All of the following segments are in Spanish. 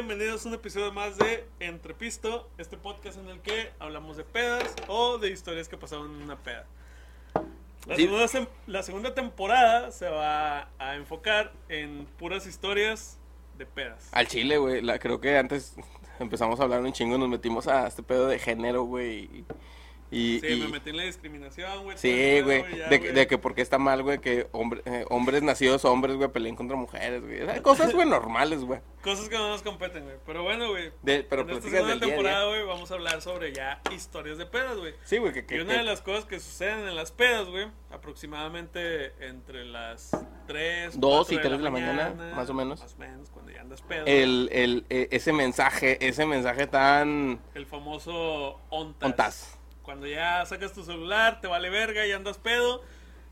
Bienvenidos a un episodio más de Entrepisto, este podcast en el que hablamos de pedas o de historias que pasaron en una peda. La, Sí. segunda, sem- la segunda temporada se va a enfocar en puras historias de pedas. Al chile, güey. Creo que antes empezamos a hablar un chingo, nos metimos a este pedo de género, güey. Y, y- Sí, y- me metí en la discriminación, güey. Sí, güey. De, de que porque está mal, güey, que hombre- eh, hombres nacidos hombres, güey, peleen contra mujeres, güey. Cosas, güey, normales, güey. Cosas que no nos competen, güey. Pero bueno, güey. De- Pero en esta segunda temporada, güey, vamos a hablar sobre ya historias de pedas, güey. Sí, güey, que... que- Y una que- de las cosas que suceden en las pedas, güey, aproximadamente entre las 3, Dos y tres de la mañana, más o menos. Más o menos, cuando ya andas pedo. El, el, eh, ese mensaje, ese mensaje tan... El famoso ontas. Ontas. Cuando ya sacas tu celular, te vale verga y andas pedo,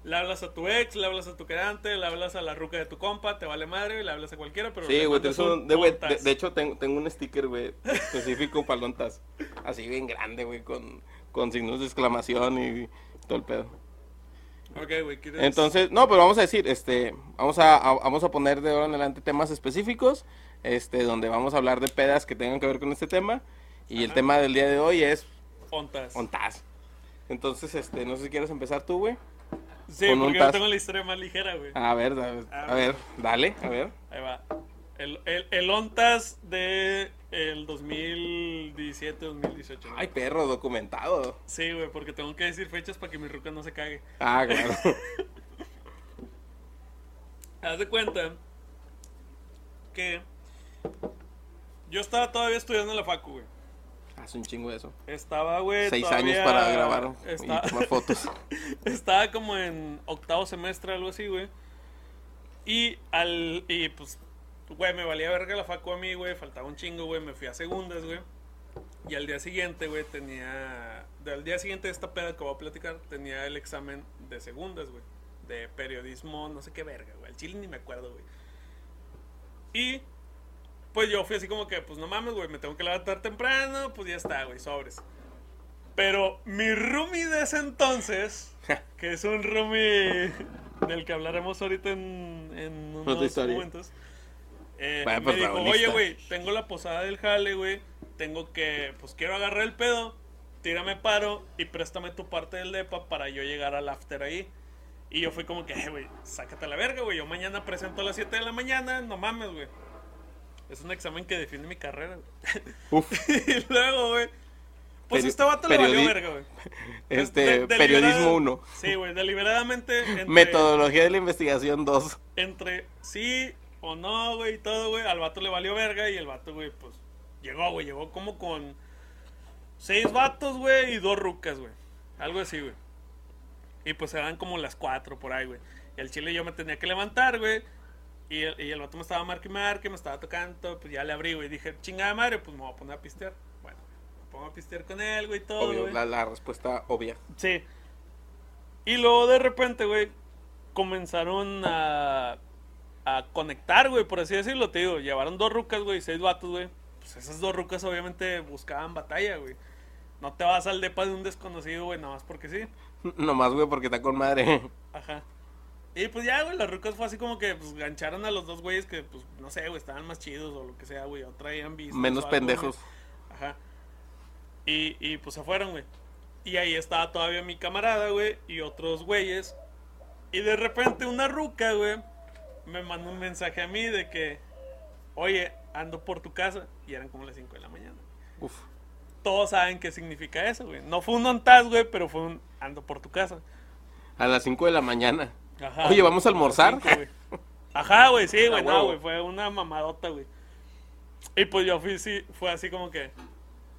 le hablas a tu ex, le hablas a tu querante, le hablas a la ruca de tu compa, te vale madre, le hablas a cualquiera, pero Sí, güey, un de, hecho tengo, tengo un sticker, güey, específico para lontas. Así bien grande, güey, con, con signos de exclamación y todo el pedo. Ok, güey, ¿quieres? Entonces, no, pero vamos a decir, este, vamos a, a- vamos a poner de ahora en adelante temas específicos, este, donde vamos a hablar de pedas que tengan que ver con este tema. Y el tema del día de hoy es ontas. ontas. Entonces, este, no sé si quieres empezar tú, güey. Sí, con porque yo tengo la historia más ligera, güey. A ver, a ver, Ah, a ver, dale, a ver. Ahí va. El, el, el ONTAS de el 2017-2018. Ay, perro, documentado. Sí, güey, porque tengo que decir fechas para que mi ruca no se cague. Ah, claro. Haz de cuenta que yo estaba todavía estudiando en la facu, güey. Hace un chingo de eso. Estaba, güey. Seis años para grabar Está- y tomar fotos. Estaba como en octavo semestre, algo así, güey. Y al. Y pues, güey, me valía verga la facu a mí, güey. Faltaba un chingo, güey. Me fui a segundas, güey. Y al día siguiente, güey, tenía. Al día siguiente de esta peda que voy a platicar, tenía el examen de segundas, güey. De periodismo, no sé qué verga, güey. Al chile ni me acuerdo, güey. Y. Pues yo fui así como que, pues no mames, güey, me tengo que levantar temprano, pues ya está, güey, sobres. Pero mi roomie de ese entonces, que es un roomie del que hablaremos ahorita en, unos momentos, eh, Vaya me dijo, oye, güey, tengo la posada del jale, güey, tengo que, pues quiero agarrar el pedo, tírame paro y préstame tu parte del depa para yo llegar al after ahí. Y yo fui como que, "Eh, güey, sácate a la verga, güey, yo mañana presento a las 7 de la mañana, no mames, güey. Es un examen que define mi carrera, güey. Uf, y luego, güey. Pues Peri- este vato le valió verga, güey. este, De- periodismo 1. Sí, güey, deliberadamente. Entre, Metodología de la investigación 2. Entre sí o no, güey, y todo, güey. Al vato le valió verga y el vato, güey, pues llegó, güey. Llegó como con seis vatos, güey, y dos rucas, güey. Algo así, güey. Y pues eran como las cuatro por ahí, güey. Y al chile yo me tenía que levantar, güey. Y el, y el vato me estaba marque y marque, me estaba tocando, pues ya le abrí, güey. Dije, chingada madre, pues me voy a poner a pistear. Bueno, me pongo a pistear con él, güey, todo, Obvio, güey. la, la respuesta obvia. Sí. Y luego de repente, güey, comenzaron a, a conectar, güey, por así decirlo, te digo. Llevaron dos rucas, güey, seis vatos, güey. Pues esas dos rucas obviamente buscaban batalla, güey. No te vas al depa de un desconocido, güey, nada más porque sí. Nomás, güey, porque está con madre. Ajá. Y pues ya, güey, las rucas fue así como que, pues, gancharon a los dos güeyes que, pues, no sé, güey, estaban más chidos o lo que sea, güey, o traían vistas Menos o algo, pendejos. güey. Ajá. Y, y pues se fueron, güey. Y ahí estaba todavía mi camarada, güey, y otros güeyes. Y de repente una ruca, güey, me mandó un mensaje a mí de que, oye, ando por tu casa. Y eran como las 5 de la mañana. Uf. Todos saben qué significa eso, güey. No fue un ontaz, güey, pero fue un ando por tu casa. A las 5 de la mañana. Ajá. Oye, ¿vamos a almorzar? Cinco. Ajá, güey, sí, güey, no, güey, fue una mamadota, güey. Y pues yo fui, sí, fue así como que,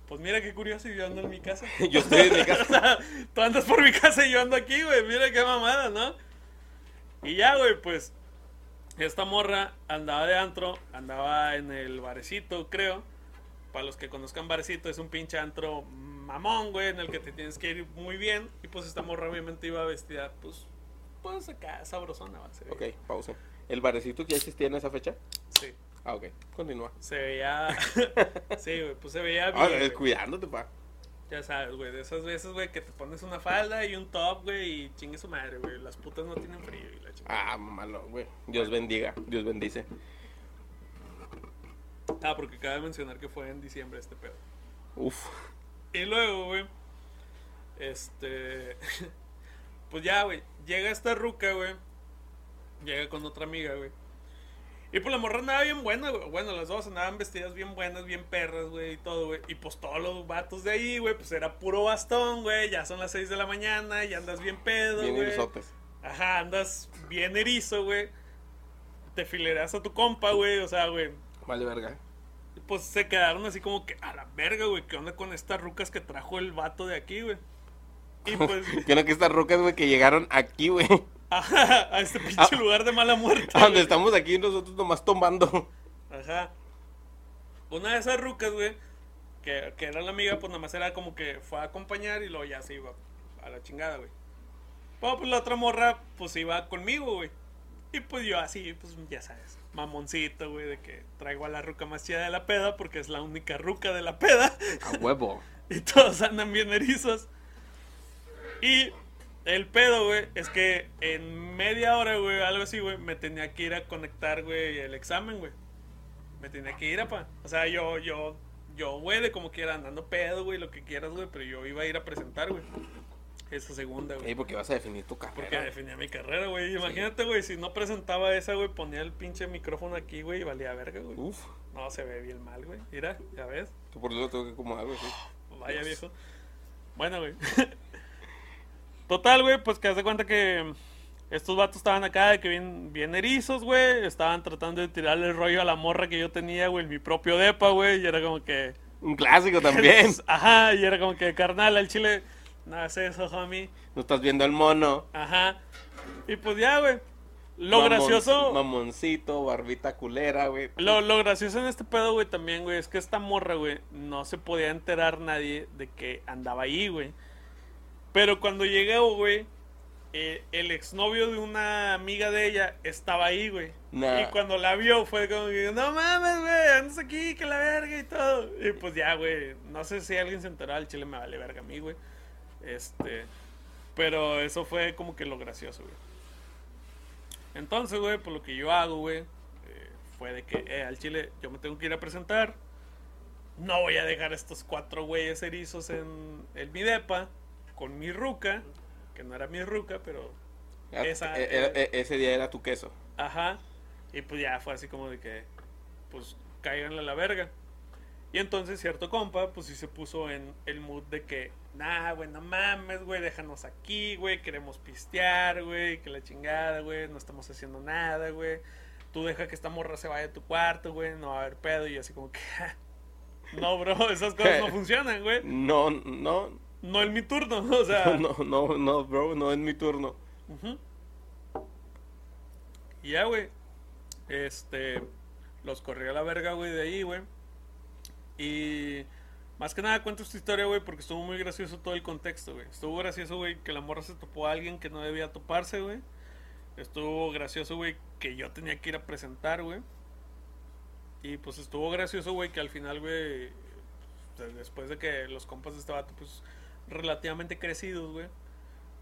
pues mira qué curioso, yo ando en mi casa. Yo estoy en mi casa. Tú andas por mi casa y yo ando aquí, güey, mira qué mamada, ¿no? Y ya, güey, pues, esta morra andaba de antro, andaba en el barecito, creo. Para los que conozcan barecito, es un pinche antro mamón, güey, en el que te tienes que ir muy bien. Y pues esta morra obviamente iba vestida, pues, pues acá, sabrosona, va, se ve. Ok, pausa. ¿El barecito ya existía en esa fecha? Sí. Ah, ok. Continúa. Se veía. sí, güey, pues se veía bien. Ah, güey. cuidándote, pa. Ya sabes, güey, de esas veces, güey, que te pones una falda y un top, güey, y chingue su madre, güey. Las putas no tienen frío y la chingada. Ah, malo, güey. Dios bendiga. Dios bendice. Ah, porque cabe mencionar que fue en diciembre este pedo. Uf. Y luego, güey, este, pues ya, güey, llega esta ruca, güey, llega con otra amiga, güey. Y pues la morra andaba bien buena, güey. Bueno, las dos andaban vestidas bien buenas, bien perras, güey, y todo, güey. Y pues todos los vatos de ahí, güey, pues era puro bastón, güey. Ya son las 6 de la mañana y andas bien pedo, Bien güey. irisotes. Ajá, andas bien erizo, güey. Te fileras a tu compa, güey. O sea, güey, Vale, verga. pues se quedaron así como que a la verga, güey. ¿Qué onda con estas rucas que trajo el vato de aquí, güey? Y pues, Que estas rocas, güey, que llegaron aquí, güey. ajá, a este pinche lugar de mala muerte. A donde güey. estamos aquí nosotros nomás tomando. Ajá. Una de esas rucas, güey, que, que era la amiga, pues nada más era como que fue a acompañar y luego ya se iba a la chingada, güey. Pero pues la otra morra, pues iba conmigo, güey. Y pues yo así, pues ya sabes, mamoncito, güey, de que traigo a la ruca más chida de la peda porque es la única ruca de la peda. A huevo. y todos andan bien erizos. Y el pedo, güey, es que en media hora, güey, algo así, güey, me tenía que ir a conectar, güey, el examen, güey. Me tenía que ir, apa. O sea, yo, yo, yo, güey, de como quiera, andando pedo, güey, lo que quieras, güey, pero yo iba a ir a presentar, güey. Esa segunda, güey. Ey, porque vas a definir tu Porque carrera. definía mi carrera, güey. Imagínate, güey, si no presentaba esa, güey, ponía el pinche micrófono aquí, güey, y valía verga, güey. Uf. No, se ve bien mal, güey. Mira, ya ves. Que por eso lo tengo que acomodar, güey. sí. Vaya viejo. Bueno, güey. Total, güey, pues que haz de cuenta que estos vatos estaban acá de que bien, bien erizos, güey. Estaban tratando de tirarle el rollo a la morra que yo tenía, güey, en mi propio depa, güey. Y era como que. Un clásico también. Ajá, y era como que, carnal, al chile. No es eso, homie. No estás viendo el mono. Aja. Y pues ya, güey. Lo Mamon- gracioso. Mamoncito, barbita culera, güey. Lo, lo gracioso en este pedo, güey, también, güey, es que esta morra, güey, no se podía enterar nadie de que andaba ahí, güey. Pero cuando llegó, güey, eh, el exnovio de una amiga de ella estaba ahí, güey. Nah. Y cuando la vio fue como que, no mames, güey, andas aquí, que la verga y todo. Y pues ya, güey, no sé si alguien se enteró, al chile me vale verga a mí, güey. Este, pero eso fue como que lo gracioso, güey. Entonces, güey, por lo que yo hago, güey, eh, fue de que, eh, al chile, yo me tengo que ir a presentar. No voy a dejar a estos cuatro güeyes erizos en el mi depa con mi ruca, que no era mi ruca, pero Ya, esa- e- era- e- ese día era tu queso. Ajá. Y pues ya fue así como de que, pues, cáiganle a la verga. Y entonces cierto compa, pues sí se puso en el mood de que, nah, güey, no mames, güey, déjanos aquí, güey, queremos pistear, güey, que la chingada, güey, no estamos haciendo nada, güey. Tú deja que esta morra se vaya a tu cuarto, güey, no va a haber pedo. Y así como que, no, bro, esas cosas no funcionan, güey. No, no, No es mi turno, o sea. no, no, no, bro, no es mi turno. Y ya, güey. Este. Los corrí a la verga, güey, de ahí, güey. Y. Más que nada cuento esta historia, güey, porque estuvo muy gracioso todo el contexto, güey. Estuvo gracioso, güey, que la morra se topó a alguien que no debía toparse, güey. Estuvo gracioso, güey, que yo tenía que ir a presentar, güey. Y pues estuvo gracioso, güey, que al final, güey, pues, después de que los compas de este vato, pues, relativamente crecidos, güey,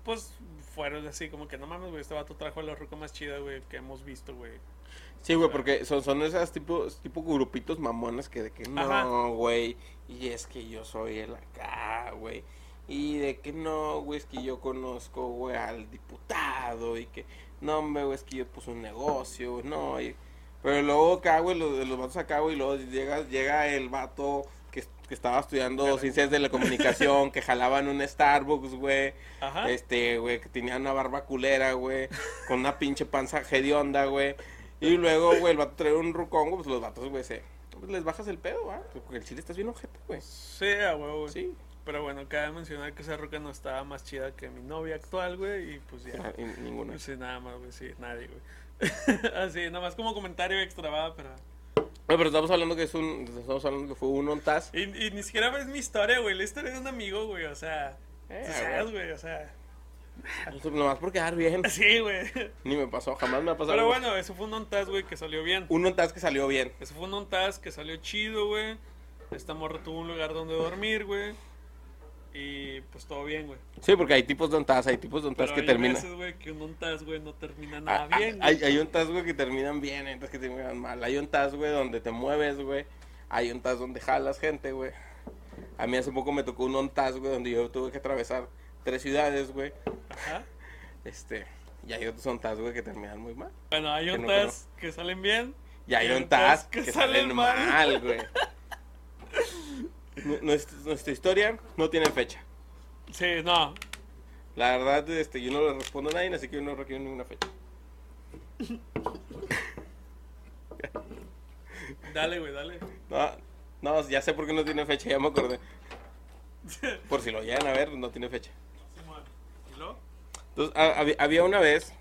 pues fueron así como que no mames, güey, este vato trajo a la ruca más chida, güey, que hemos visto, güey. Sí, güey, porque son, son esas tipo, tipo grupitos mamones que de que no, güey. Y es que yo soy el acá, güey. Y de que no, güey, es que yo conozco, güey, al diputado. Y que no, hombre, güey, es que yo puse un negocio, güey, no. y- Pero luego acá, güey, los, los vatos acá, güey, luego llega, llega el vato que, estaba estudiando ciencias de la comunicación, que jalaban un Starbucks, güey. Ajá. Este, güey, que tenía una barba culera, güey, con una pinche panza hedionda, güey. Y luego, güey, el vato trae un rucón, güey, pues los vatos, güey, se... Pues les bajas el pedo, ¿va? Porque el chile estás bien ojete, güey. Sí, a huevo, güey. Sí. Pero bueno, cabe mencionar que esa ruca no estaba más chida que mi novia actual, güey, y pues ya. Ah, y ninguna. Sí, nada más, güey, sí, nadie, güey. Así, nada más como comentario extra, va, pero... No, pero estamos hablando que es un... Estamos hablando que fue un ontaz. Y, y ni siquiera ves mi historia, güey, la historia de un amigo, güey, o sea... Eh, tú sabes, güey, o sea... Nomás por quedar bien. Sí, güey. Ni me pasó, jamás me ha pasado. Pero güey. bueno, eso fue un ontaz, güey, que salió bien. Un ontaz que salió bien. Eso fue un ontaz que salió chido, güey. Esta morra tuvo un lugar donde dormir, güey. Y pues todo bien, güey. Sí, porque hay tipos de ontaz, hay tipos de Pero que hay terminan... veces, güey, que un ontaz, güey, no termina Ah, nada ah, bien. Hay, güey. hay ontaz, güey, que terminan bien, hay otras que terminan mal. Hay ontaz, güey, donde te mueves, güey. hay un TAS donde jalas gente, güey. A mí hace poco me tocó un ONTAS, güey, donde yo tuve que atravesar tres ciudades, güey. Ajá. Este, y hay otros ONTAS, güey, que terminan muy mal. Bueno, hay Que no otras que salen bien. Y hay ONTAS que, que salen salen mal, mal. güey. Nu- nuestra, nuestra historia no tiene fecha. Sí, no. La verdad, este, yo no le respondo a nadie, así que yo no requiero ninguna fecha. Dale, güey, dale. No, no, ya sé por qué no tiene fecha, ya me acordé. Por si lo llegan a ver, no tiene fecha. Entonces, ha- había- había una vez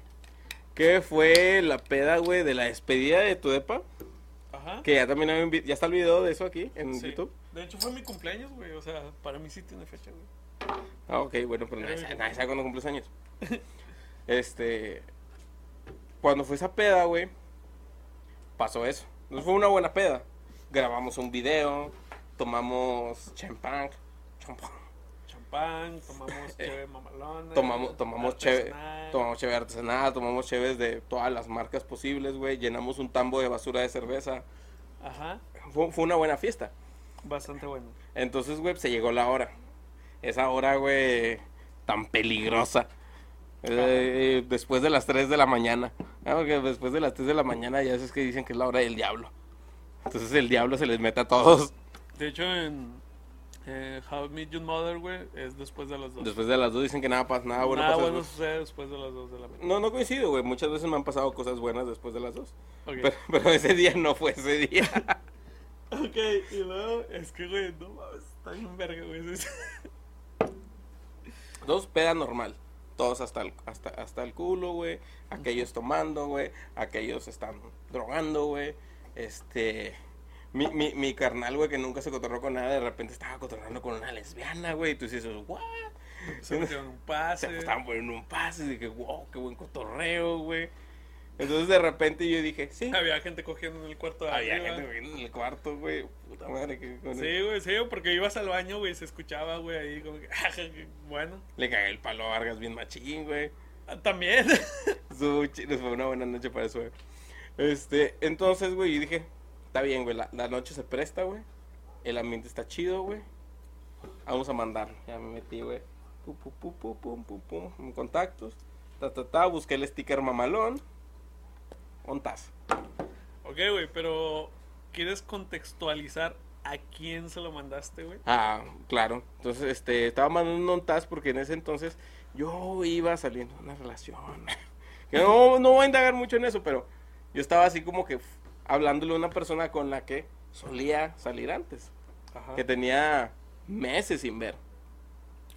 que fue la peda, güey, de la despedida de tu depa. Ajá. Que ya también vi- ya está el video de eso aquí en Sí. YouTube. De hecho, fue mi cumpleaños, güey. O sea, para mí sí tiene fecha, güey. Ah, ok, bueno, pero nadie, sabe- nadie sabe cuándo cumples años. Este. Cuando fue esa peda, güey, pasó eso. Entonces fue una buena peda. Grabamos un video, tomamos champán, champán. Champán, tomamos cheve mamalona. Tomamos, tomamos cheve, tomamos cheve artesanal, tomamos cheves de todas las marcas posibles, güey. Llenamos un tambo de basura de cerveza. Ajá. Fue, fue una buena fiesta. Bastante bueno. Entonces, güey, se llegó la hora. Esa hora, güey, tan peligrosa. Eh, después de las 3 de la mañana. Ah, porque después de las 3 de la mañana ya es que dicen que es la hora del diablo. Entonces el diablo se les mete a todos. De hecho, en eh, How I Met Your Mother, güey, es después de las dos. Después de las 2 dicen que nada, pasa, nada bueno Nada pasa bueno después. sucede después de las dos de la mañana. No, no coincido, güey. Muchas veces me han pasado cosas buenas después de las 2. Ok. Pero, pero ese día no fue ese día. Ok, y luego, es que, güey, no mames, está bien verga, güey. Dos, peda normal. Todos hasta el, hasta, hasta el culo, güey. Aquellos tomando, güey. Aquellos están drogando, güey. Este. Mi, mi, mi carnal, güey, que nunca se cotorró con nada, de repente estaba cotorreando con una lesbiana, güey. Y tú dices, ¿what? Se metieron un Se pase. estaban poniendo un pase. Y dije, wow, qué buen cotorreo, güey. Entonces de repente yo dije, sí. Había gente cogiendo en el cuarto de Había arriba. gente viviendo en el cuarto, güey. Puta madre, que con Sí, güey, sí, porque ibas al baño, güey, se escuchaba, güey, ahí como que, bueno, Le cagué el palo a Vargas bien machín, güey. Ah, también. Chido, fue una buena noche para eso, güey. Este, entonces, güey, y dije, está bien, güey, la, la noche se presta, güey. El ambiente está chido, güey. Vamos a mandar. Ya me metí, güey. Pum, pum, pum, pum, pum, pum, pum, contactos. Ta, ta, ta, busqué el sticker mamalón. Ontas. ok, güey, pero ¿quieres contextualizar a quién se lo mandaste, güey? Ah, claro. Entonces, este, estaba mandando un ontas porque en ese entonces yo iba saliendo de una relación. Que no, no voy a indagar mucho en eso, pero yo estaba así como que hablándole a una persona con la que solía salir antes. Ajá. Que tenía meses sin ver.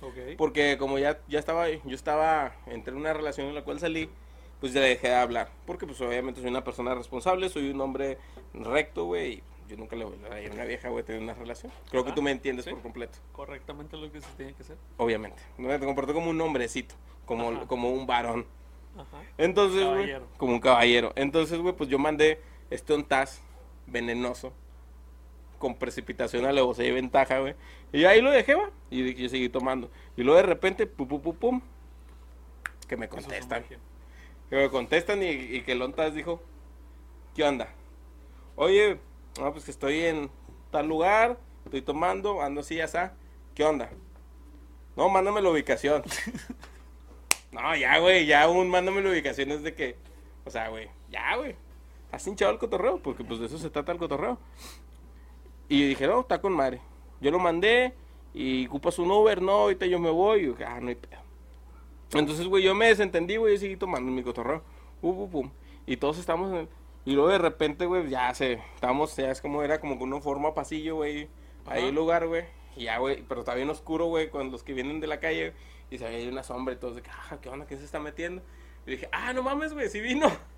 Ok. Porque como ya, ya estaba, yo estaba entre una relación en la cual salí, pues ya le dejé de hablar. Porque pues obviamente soy una persona responsable, soy un hombre recto, güey. Y yo nunca le voy a dar a una vieja, güey, tener una relación. Creo que tú me entiendes sí. por completo. Correctamente lo que se tiene que hacer. Obviamente. Me comporté como un hombrecito, como, Ajá. como un varón. Ajá. Entonces, güey, Caballero. como un caballero. Entonces, güey, pues yo mandé este ontaz venenoso con precipitación alevosía y ventaja, güey. Y ahí lo dejé, va. Y yo seguí tomando. Y luego de repente, pum, pum, pum, pum, que me es contestan. magia. Que me contestan y, y que el ontaz dijo, ¿qué onda? Oye, no, pues que estoy en tal lugar, estoy tomando, ando así, ya está. ¿Qué onda? No, mándame la ubicación. no, ya, güey, ya un mándame la ubicación es de que, o sea, güey, ya, güey. Has hinchado el cotorreo, porque pues de eso se trata el cotorreo. Y yo dije, no, está con madre. Yo lo mandé y ocupas un Uber, no, ahorita yo me voy. Y yo, ah, no hay pedo. Entonces, güey, yo me desentendí, güey, y seguí tomando mi cotorreo. Pum, pum, pum. Y todos estamos en... Y luego de repente, güey, ya se... Estábamos, ya es como era como con una forma pasillo, güey. Ahí el lugar, güey. Y ya, güey, pero está bien oscuro, güey, con los que vienen de la calle. Y se ve ahí una sombra y todos de que, ah, ¿qué onda? ¿Quién se está metiendo? Y dije, ah, no mames, güey, sí vino.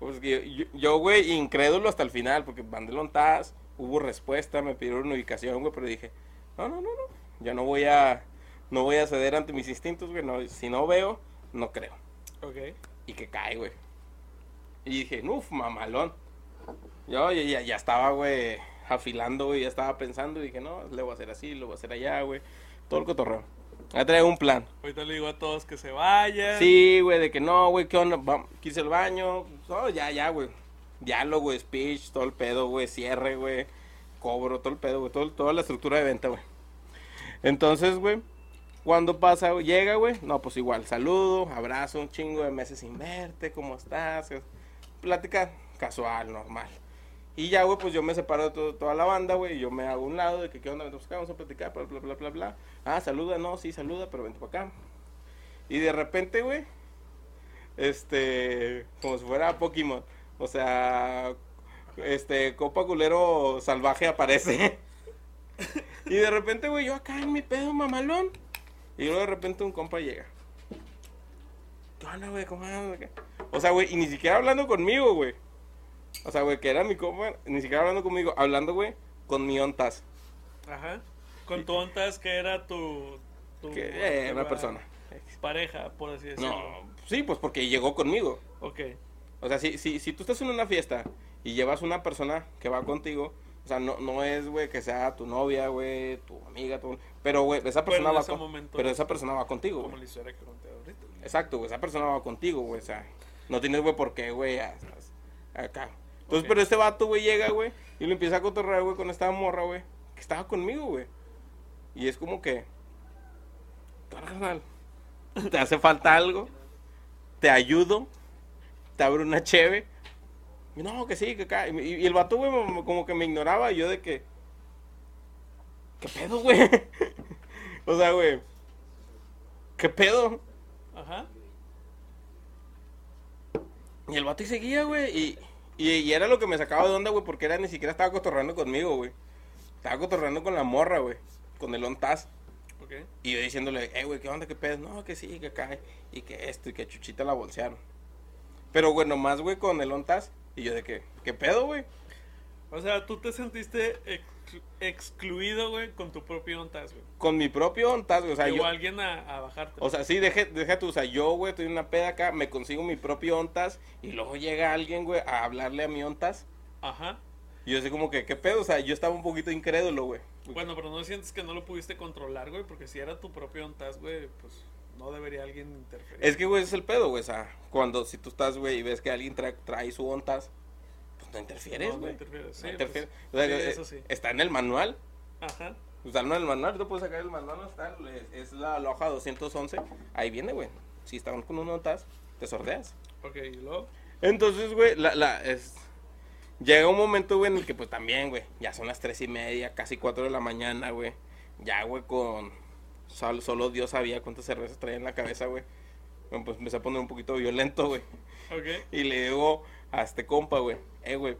Pues que yo- güey, incrédulo hasta el final, porque mandé lontas, hubo respuesta, me pidieron una ubicación, güey, pero dije, no, no, no, no, yo no voy a, no voy a ceder ante mis instintos, güey, no, si no veo, no creo. Ok. Y que cae, güey. Y dije, uff, mamalón. Yo ya, ya, ya estaba, güey, afilando, güey, ya estaba pensando, y dije, no, le voy a hacer así, le voy a hacer allá, güey, todo el cotorreo. Ya traigo un plan. Ahorita le digo a todos que se vayan. Sí, güey, de que no, güey, ¿qué onda? Vam- Quise el baño. No, ya, ya, güey. Diálogo, speech, todo el pedo, güey, cierre, güey. cobro, todo el pedo, güey, todo, toda la estructura de venta, güey. Entonces, güey, cuando pasa, llega, güey, no, pues igual, saludo, abrazo, un chingo de meses sin verte, ¿cómo estás? Plática casual, normal. Y ya, güey, pues yo me separo de toda la banda, güey, y yo me hago un lado de que, ¿qué onda? Acá, vamos a platicar, bla, bla, bla, bla, bla. Ah, saluda, no, sí, saluda, pero vente para acá. Y de repente, güey, este, como si fuera Pokémon, o sea, este, Copa Culero Salvaje aparece. y de repente, güey, yo acá en mi pedo mamalón. Y luego de repente un compa llega. ¿Qué onda, güey? ¿Cómo andas? O sea, güey, y ni siquiera hablando conmigo, güey. O sea, güey, que era mi compa, ni siquiera hablando conmigo, hablando, güey, con mi ontas. Ajá. Con tu ontas que era tu. tu Que, eh, una persona. Pareja, por así decirlo. No, sí, pues porque llegó conmigo. Ok. O sea, si, si, si tú estás en una fiesta y llevas una persona que va contigo, o sea, no, no es, güey, que sea tu novia, güey, tu amiga, tu... Pero, güey, esa persona va con- Pero esa persona va contigo, Como la historia que conté ahorita. Exacto, güey, esa persona va contigo, güey, o sea, no tienes, güey, por qué, güey, acá. Entonces, pero este vato, güey, llega, güey, y lo empieza a cotorrear, güey, con esta morra, güey, que estaba conmigo, güey. Y es como que, te hace falta algo, te ayudo, te abro una cheve. No, que sí, que acá. Y, y el vato, güey, como que me ignoraba. Y yo de que. ¿Qué pedo, güey? o sea, güey. ¿Qué pedo? Ajá. Y el vato y seguía, güey. Y, y, y era lo que me sacaba de onda, güey, porque era ni siquiera estaba cotorreando conmigo, güey. Estaba cotorreando con la morra, güey. Con el ontaz. Y yo diciéndole, eh, güey, ¿qué onda? ¿Qué pedo? No, que sí, que acá. Y que esto, y que Chuchita la bolsearon. Pero, güey, nomás, güey, con el ontaz. Y yo de que, ¿qué pedo, güey? O sea, tú te sentiste exclu- excluido, güey, con tu propio ontas, güey. Con mi propio ontaz, güey. O sea, Llegó yo, alguien a, a bajarte. O sea, sí, deje, deja tú, o sea, yo, güey, estoy en una peda acá, me consigo mi propio ontas y luego llega alguien, güey, a hablarle a mi ontas. Ajá. Y yo así como que, ¿qué pedo? O sea, yo estaba un poquito incrédulo, güey. Bueno, pero no sientes que no lo pudiste controlar, güey, porque si era tu propio ontas, güey, pues no debería alguien interferir. Es que, güey, es el pedo, güey. O sea, cuando si tú estás, güey, y ves que alguien trae, trae su ontas, pues no interfieres, No, no güey. interfieres, sí, No interfieres. pues, O sea, sí, eh, eso sí. Está en el manual. Ajá. O sea, no en el manual, tú puedes sacar el manual, no está, es, es la, la hoja 211. Ahí viene, güey. Si estaban con un ontas, te sordeas. Ok, y luego. Entonces, güey, la, la, es... Llega un momento, güey, en el que pues también, güey, ya son las tres y media, casi cuatro de la mañana, güey. Ya, güey, con... Solo, solo Dios sabía cuántas cervezas traía en la cabeza, güey. Bueno, pues empecé a poner un poquito violento, güey. Ok. Y le digo a este compa, güey, eh, güey,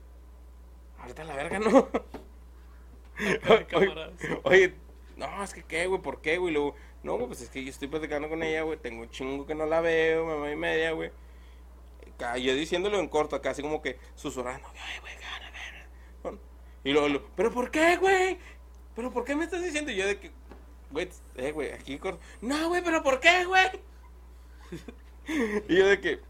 ahorita la verga, ¿no? Ay, camaradas. Oye, no, es que qué, güey, ¿por qué, güey? Luego, no, güey, pues es que yo estoy platicando con ella, güey, tengo un chingo que no la veo, mamá y media, güey. Yo diciéndolo en corto, acá así como que susurrando, ay, güey, gana, gana. Y luego, luego, ¿pero por qué, güey? ¿Pero por qué me estás diciendo? Y yo de que, güey, eh, güey, aquí corto. No, güey, ¿pero por qué, güey? y yo de que,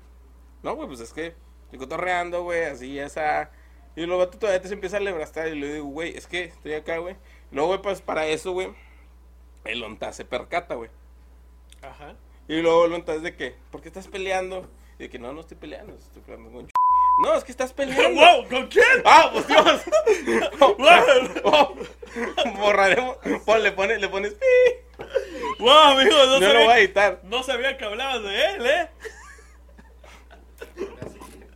no, güey, pues es que estoy cotorreando, güey, así, esa. Y luego tú todavía te empieza a lebrastar y le digo, güey, es que estoy acá, güey. Luego, güey, pues para eso, güey, el onta se percata, güey. Ajá. Y luego el onta es de que, ¿por qué estás peleando? Y de que no, no estoy peleando, estoy peleando con. No, es que estás peleando. ¡Wow! ¿Con quién? ¡Ah, pues Dios! ¡Wow! Borraremos. Pon, le, pones, le pones pi. ¡Wow, amigo! No, No lo sabía, voy a editar. no sabía que hablabas de él, ¿eh?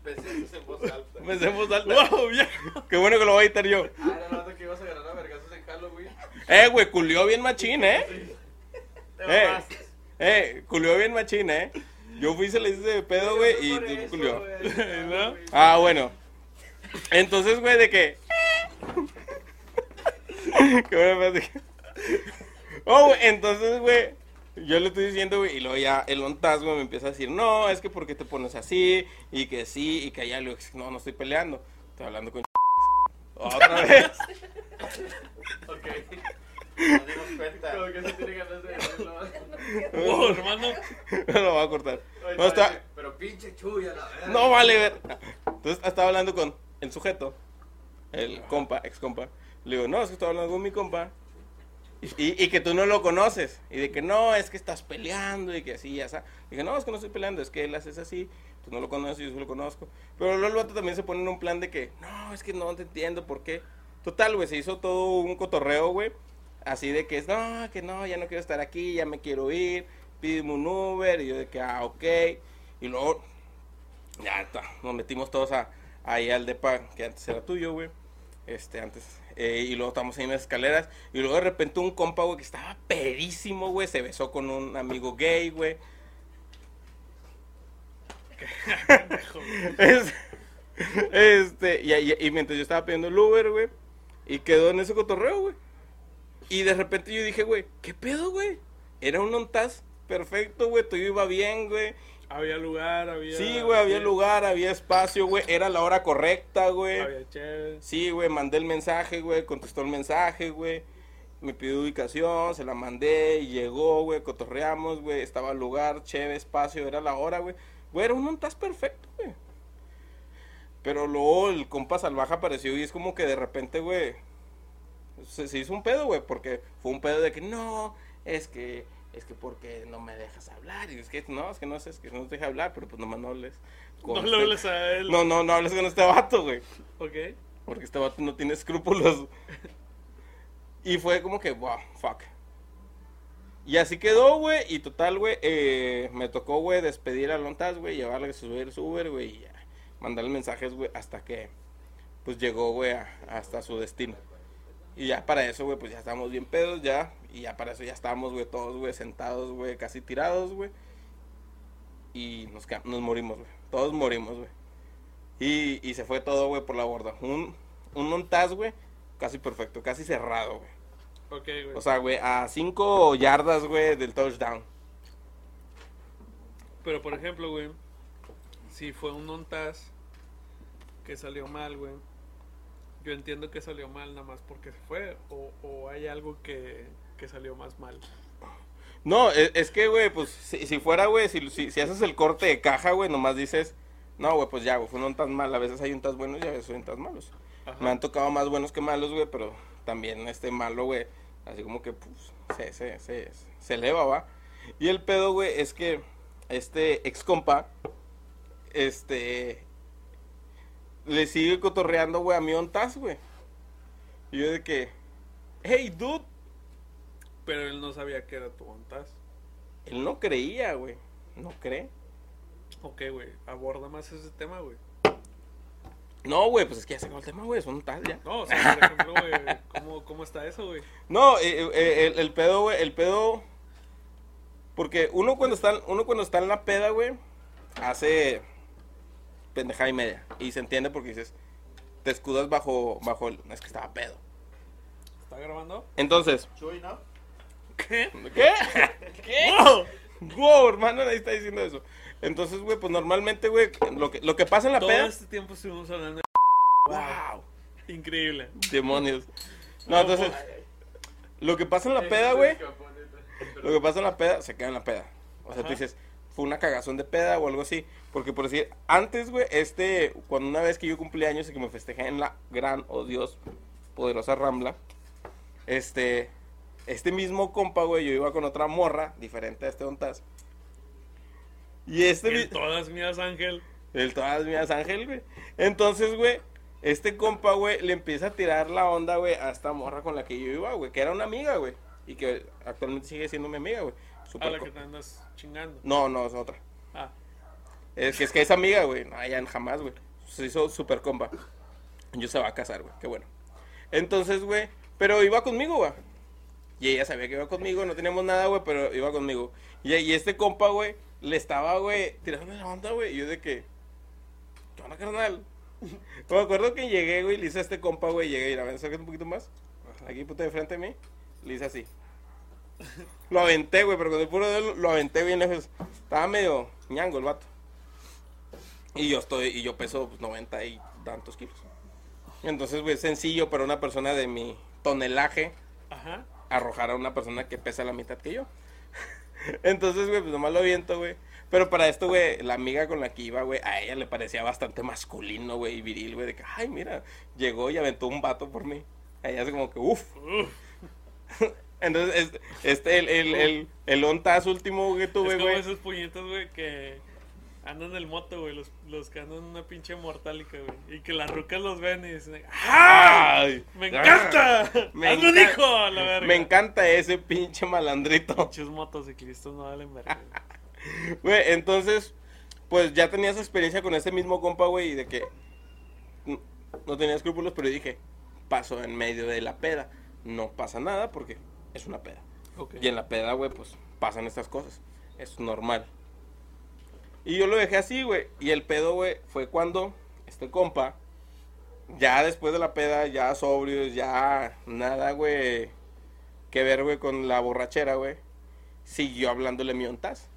Pensé en voz alta. Pensé en voz alta. ¡Wow, viejo! Qué bueno que lo voy a editar yo. Ah, era la que ibas a agarrar a vergazos en Halloween. Eh, güey, culió bien machín, eh. Te Eh, eh, culió bien machín, eh. Yo fui y se le hice de pedo, güey, y Por tú culió. ¿No? Ah, bueno. Entonces, güey, de que. Qué buena plática. Oh, güey, entonces, güey. Yo le estoy diciendo, güey, y luego ya el ontas, güey, me empieza a decir, no, es que porque te pones así, y que sí, y que allá, le digo, no, no estoy peleando, estoy hablando con otra vez. Ok. Nos dimos cuenta. Como que se tiene ganas de decirlo. ¡Wow, hermano! No lo voy a cortar. Oye, No, está, Pero pinche chuya, la verdad. no vale ver. Entonces estaba hablando con el sujeto, el compa, ex compa. Le digo, no, es que estoy hablando con mi compa. Y, y que tú no lo conoces. Y de que no, es que estás peleando y que así, ya sabes. Dije, no, es que no estoy peleando, es que él hace así. Tú no lo conoces, yo sí lo conozco. Pero luego el vato también se pone en un plan de que, no, es que no te entiendo por qué. Total, güey, se hizo todo un cotorreo, güey. Así de que es, no, que no, ya no quiero estar aquí, ya me quiero ir. Pídeme un Uber. Y yo de que, ah, ok. Y luego, ya está, nos metimos todos a, ahí al depa que antes era tuyo, güey. Este, antes. eh, y luego estamos ahí en las escaleras. Y luego de repente un compa, güey, que estaba pedísimo, güey, se besó con un amigo gay, güey. Es- este, y, y- y mientras yo estaba pidiendo el Uber, güey, y quedó en ese cotorreo, güey. Y de repente yo dije, güey, ¿qué pedo, güey? Era un ontaz perfecto, güey, todo iba bien, güey. Había lugar, había. Sí, güey, había lugar, había espacio, güey, era la hora correcta, güey. Había chévere. Sí, güey, mandé el mensaje, güey, contestó el mensaje, güey. Me pidió ubicación, se la mandé, y llegó, güey, cotorreamos, güey, estaba el lugar, chévere, espacio, era la hora, güey. Güey, era un montaje perfecto, güey. Pero luego el compa salvaje apareció y es como que de repente, güey, se, se hizo un pedo, güey, porque fue un pedo de que no, es que, es que porque no me dejas hablar. Y es que no, es que no sé, es que no te deja hablar, pero pues nomás no hables. con No le este- hables a él. No, no, no hables con este vato, güey. Ok. Porque este vato no tiene escrúpulos. Y fue como que, wow, fuck. Y así quedó, güey. Y total, güey, eh, me tocó, güey, despedir a Lontas, güey, llevarle a subir su Uber, güey, y ya. Mandarle mensajes, güey, hasta que, pues llegó, güey, hasta su destino. Y ya para eso, güey, pues ya estábamos bien pedos, ya. Y ya para eso ya estábamos, güey, todos, güey, sentados, güey, casi tirados, güey. Y nos, nos morimos, güey. Todos morimos, güey. Y, y se fue todo, güey, por la borda. Un, un montaz, güey, casi perfecto, casi cerrado, güey. Ok, güey. O sea, güey, a 5 yardas, güey, del touchdown. Pero por ejemplo, güey, si fue un nontaz que salió mal, güey. Yo entiendo que salió mal nada más porque se fue. O, o hay algo que, que salió más mal. No, es, es que, güey, pues, si, si fuera, güey, si, si, si haces el corte de caja, güey, nomás dices, no, güey, pues ya, güey, fue un tas mal. A veces hay un tas buenos y a veces hay un tas malos. Ajá. Me han tocado más buenos que malos, güey, pero también este malo, güey, así como que, pues, se, se, se, se eleva, va. Y el pedo, güey, es que este ex compa, este, le sigue cotorreando, güey, a mi ontas, güey. Y yo de que, hey, dude, Pero él no sabía que era tu nontaz. él no creía, güey, no cree. Ok, güey, aborda más ese tema, güey. No, güey, pues es que ya se acabó el tema, güey, es un tal ya. No, o sea, por ejemplo, güey, ¿cómo, ¿cómo está eso, güey? No, eh, eh, el, el pedo, güey, el pedo. Porque uno cuando está, uno cuando está en la peda, güey, hace pendejada y media. Y se entiende porque dices, te escudas bajo, bajo el. Es que estaba pedo. ¿Está grabando? Entonces. ¿Qué? ¿qué? ¿Qué? Wow, hermano, nadie está diciendo eso. Entonces, güey, pues normalmente, güey, lo que, lo que pasa en la Todo peda. este tiempo estuvimos hablando de... Wow, Increíble. demonios. No, entonces, lo que pasa en la peda, güey. Lo que pasa en la peda, se queda en la peda. O sea, Ajá. tú dices, fue una cagazón de peda o algo así. Porque por decir, antes, güey, este, cuando una vez que yo cumplí años y que me festejé en la gran, oh Dios, poderosa Rambla, este, este mismo compa, güey, yo iba con otra morra, diferente a este Ontaz. Y este, mi- todas mías, Ángel. el todas mías Ángel, güey. Entonces, güey, este compa, güey, le empieza a tirar la onda, güey, a esta morra con la que yo iba, güey, que era una amiga, güey. Y que actualmente sigue siendo mi amiga, güey. A Súper la que te andas chingando. No, no, es otra. Ah, Es que es que es amiga, güey. No, ya jamás, güey. Se hizo súper compa. Yo se va a casar, güey. Qué bueno. Entonces, güey. Pero iba conmigo, güey. Y ella sabía que iba conmigo. No teníamos nada, güey, pero iba conmigo. Y, y este compa, güey, le estaba, güey, tirando la onda, güey. Y yo de que. ¿Qué onda, carnal? me acuerdo que llegué, güey, le hice a este compa, güey. Llegué y la ven, un poquito más. Aquí, puta, de frente a mí. Le hice así. Lo aventé, güey, pero con el puro dedo lo aventé bien lejos. Estaba medio ñango el vato. Y yo estoy, y yo peso pues, 90 y tantos kilos. Entonces, güey, es sencillo para una persona de mi tonelaje ajá. arrojar a una persona que pesa la mitad que yo. Entonces, güey, pues nomás lo aviento, güey. Pero para esto, güey, la amiga con la que iba, güey, a ella le parecía bastante masculino, güey, y viril, güey, de que, ay, mira, llegó y aventó un vato por mí. A ella hace como que, uff. Entonces, es- este, el, el, el, el ontas último que tuve, es como güey. esos puñetos, güey, que, Andan en el moto, güey, los, los que andan en una pinche mortálica, güey. Y que las rucas los ven y dicen, ¡ah! Ay, ¡Me encanta! Me ¡Hazme un hijo! a la verga. Me encanta ese pinche malandrito. Pinches motociclistas no valen verga. güey. Entonces, pues ya tenía esa experiencia con ese mismo compa, güey, y de que no tenía escrúpulos, pero dije, paso en medio de la peda. No pasa nada porque es una peda. Y en la peda, güey, pues pasan estas cosas. Es normal. Y yo lo dejé así, güey. Y el pedo, güey, fue cuando este compa, ya después de la peda, ya sobrios, ya nada, güey, que ver, güey, con la borrachera, güey, siguió hablándole miontas.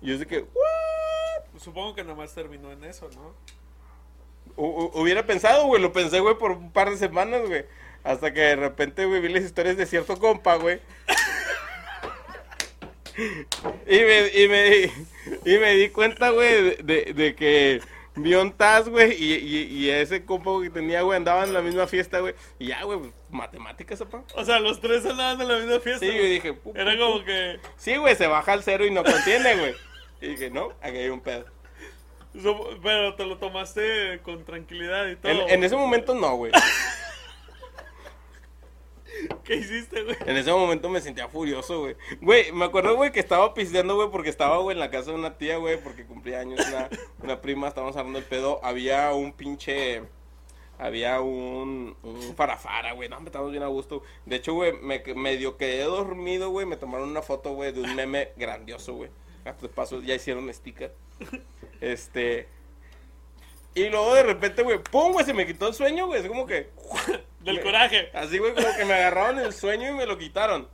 Y yo sé que, ¿what? Supongo que nomás terminó en eso, ¿no? Hu- hu- Hubiera pensado, güey, lo pensé, güey, por un par de semanas, güey. Hasta que de repente, güey, vi las historias de cierto compa, güey. Y me, y me, di- y me di cuenta, güey, de, de- que vi un Taz, güey, y, y, y ese compa que tenía, güey, andaban en la misma fiesta, güey. Y ya, güey, pues, matemáticas, papá. O sea, los tres andaban en la misma fiesta. Sí, güey. dije, pu- Era como que. sí, güey, se baja al cero y no contiene, güey. Y dije, no, aquí hay un pedo. Pero te lo tomaste con tranquilidad y todo. En, en ese momento no, güey. ¿Qué hiciste, güey? En ese momento me sentía furioso, güey. Güey, me acuerdo, güey, que estaba pisteando, güey, porque estaba, güey, en la casa de una tía, güey, porque cumplía años una, prima, estábamos hablando del pedo. Había un pinche. Había un, un farafara, güey. No, me estábamos bien a gusto. De hecho, güey, me medio quedé dormido, güey. Me tomaron una foto, güey, de un meme grandioso, güey. A tus pasos ya hicieron sticker. Este. Y luego de repente, güey, pum, güey, se me quitó el sueño, güey. Es como que. Del coraje. Así, güey, como que me agarraron el sueño y me lo quitaron.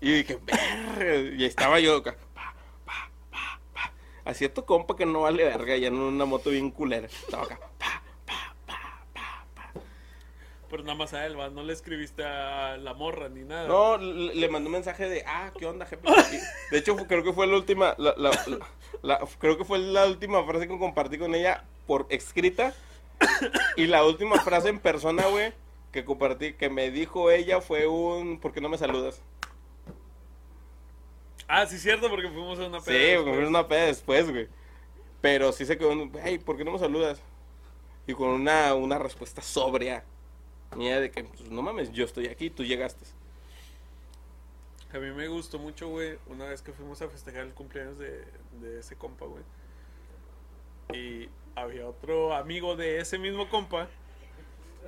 Y dije, verga. Y estaba yo acá. Pa, pa, pa, pa. Así es tu compa que no vale verga, ya en una moto bien culera. Estaba acá. Pa, pa, pa, pa, pa. Pero nada más a él, ¿va? No le escribiste a la morra ni nada. No, le, le mandé un mensaje de, ah, ¿qué onda, jefe? De hecho, creo que fue la última, la, la- la- la- creo que fue la última frase que compartí con ella por escrita. Y la última frase en persona, güey, que compartí, que me dijo ella fue un, ¿por qué no me saludas? Ah, sí, cierto, porque fuimos a una Sí, peda. porque después. fue una peda después, güey. Pero sí se quedó, un, hey, ¿por qué no me saludas? Y con una, una respuesta sobria. Mía de que, pues, no mames, yo estoy aquí, tú llegaste. A mí me gustó mucho, güey, una vez que fuimos a festejar el cumpleaños de, de ese compa, güey. Y había otro amigo de ese mismo compa.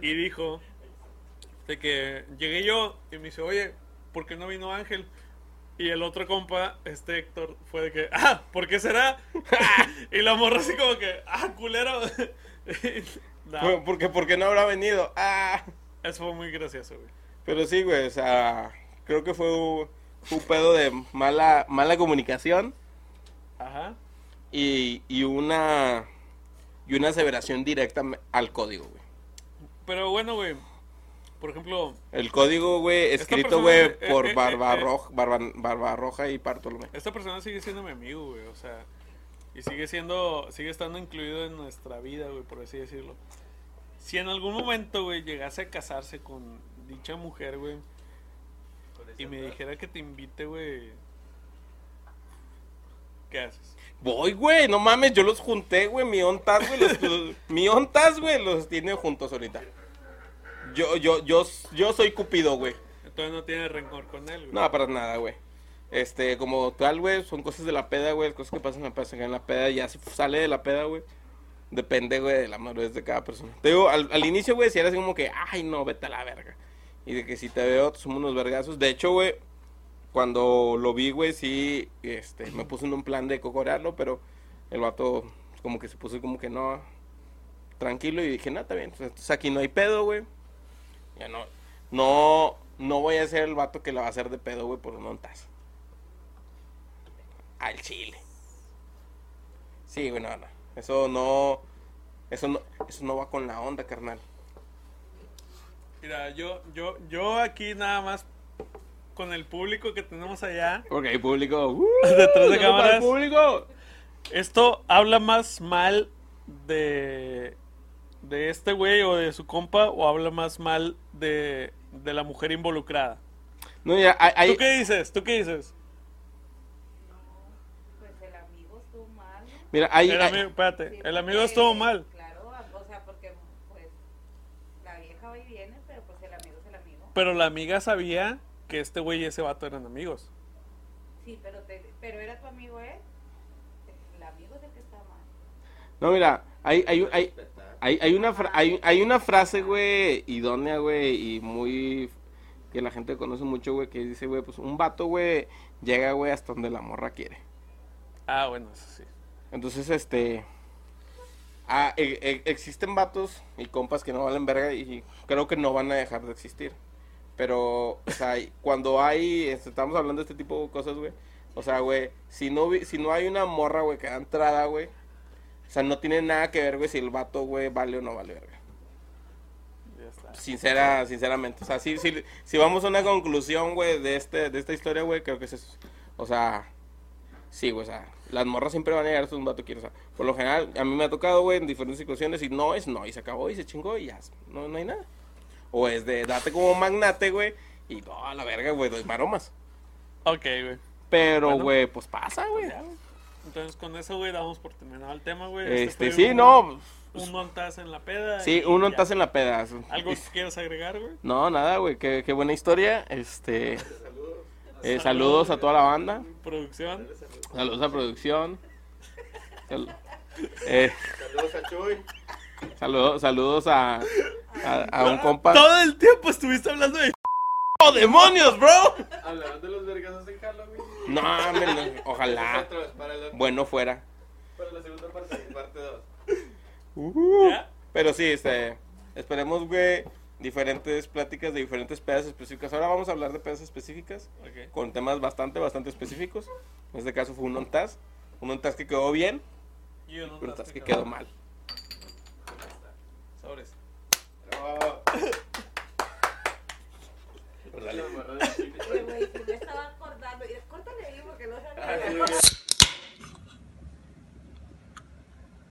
Y dijo de que llegué yo y me dice, oye, ¿por qué no vino Ángel? Y el otro compa, este Héctor, fue de que, ah, ¿por qué será? y la morra así como que, ah, culero. No, Porque, ¿Por qué no habrá venido? Ah. eso fue muy gracioso, güey. Pero sí, güey, o sea, creo que fue un, pedo de mala, mala comunicación Ajá. y, y una y una aseveración directa al código, güey. Pero bueno, güey, por ejemplo, El código, güey, escrito, güey, eh, por eh, eh, Barbarroja, Barba- Barbarroja y Bartolomé. Esta persona sigue siendo mi amigo, güey, o sea, y sigue siendo, sigue estando incluido en nuestra vida, güey, por así decirlo. Si en algún momento, güey, llegase a casarse con dicha mujer, güey, y me dijera que te invite, güey, ¿qué haces? Voy, güey, no mames, yo los junté, güey, mi ontas, güey, los, los- mi ontas, güey, los tiene juntos ahorita. Yo, yo, yo, yo soy Cupido, güey. Entonces no tiene rencor con él, güey. No, para nada, güey. Este, como tal, güey, son cosas de la peda, güey, cosas que pasan, pasan en la peda, y ya si sale de la peda, güey. Depende, güey, de la madurez de cada persona. Te digo, al, al inicio, güey, si era así como que, ay, no, vete a la verga. Y de que si te veo, somos unos vergazos. De hecho, güey, cuando lo vi, güey, sí, este, me puse en un plan de cocorearlo, pero el vato como que se puso como que no, tranquilo, y dije, no, está bien, pues, entonces aquí no hay pedo, güey. Ya no, no, no voy a ser el vato que la va a hacer de pedo, güey, por un ontazo. Al chile. Sí, güey, no, no. Eso no, eso no, eso no va con la onda, carnal. Mira, yo, yo, yo aquí nada más con el público que tenemos allá. Ok, público. Uh, detrás de ¡Uh! cámaras. Público. Esto habla más mal de de este güey o de su compa o habla más mal de, de la mujer involucrada. No, ya, I, I... ¿Tú qué dices? ¿Tú qué dices? Pues el amigo estuvo mal. Mira, ahí, el, espérate, el amigo estuvo mal. Pero la amiga sabía que este güey y ese vato eran amigos. Sí, pero, te, pero era tu amigo él. El amigo es el que está mal. no, mira, hay, hay, hay, hay, hay una, fra- hay, hay una frase, güey, idónea, güey, y muy... que la gente conoce mucho, güey, que dice, güey, pues un vato, güey, llega, güey, hasta donde la morra quiere. Ah, bueno, eso sí. Entonces, este. ah, e- e- existen vatos y compas que no valen verga y creo que no van a dejar de existir. Pero, o sea, cuando hay. este, Estamos hablando de este tipo de cosas, güey. O sea, güey, si no, si no hay una morra, güey, que da entrada, güey. O sea, no tiene nada que ver, güey, si el vato, güey, vale o no vale verga. Ya está. Sincera, sinceramente. O sea, si, si, si vamos a una conclusión, güey, de, este, de esta historia, güey, creo que es eso. O sea, sí, güey, o sea, las morras siempre van a llegar a un vato quiere. O sea, por lo general, a mí me ha tocado, güey, en diferentes situaciones y no es no, y se acabó y se chingó y ya, no, no hay nada. O es de date como magnate, güey, y no, a la verga, güey, doy maromas. Ok, güey. Pero, Bueno. güey, pues pasa, güey. Ya, güey. Entonces con eso, güey, damos por terminado el tema, güey. Este, fue sí, un- no. Un montas en la peda. Sí, ya. estás en la peda. ¿Algo que quieras agregar, güey? No, nada, güey, qué, qué buena historia. Este, eh, saludos a toda la banda. Producción. Saludos a producción. Sal- eh, Saludos a Chuy. Saludos, saludos a, a, a un compa. Todo el tiempo estuviste hablando de... ¡Oh, demonios, bro! Hablaron de los vergazos en Halloween. No, me lo- ojalá. Bueno fuera. para la segunda parte, parte 2. ¿Ya? Pero sí, este, esperemos, güey, diferentes pláticas de diferentes pedas específicas. Ahora vamos a hablar de pedas específicas con temas bastante, bastante específicos. En este caso fue un ONTAS. Un ONTAS que quedó bien, Y un un ONTAS que quedó mal. Oye, güey, si me estaba acordando. y- Córtale ahí porque no se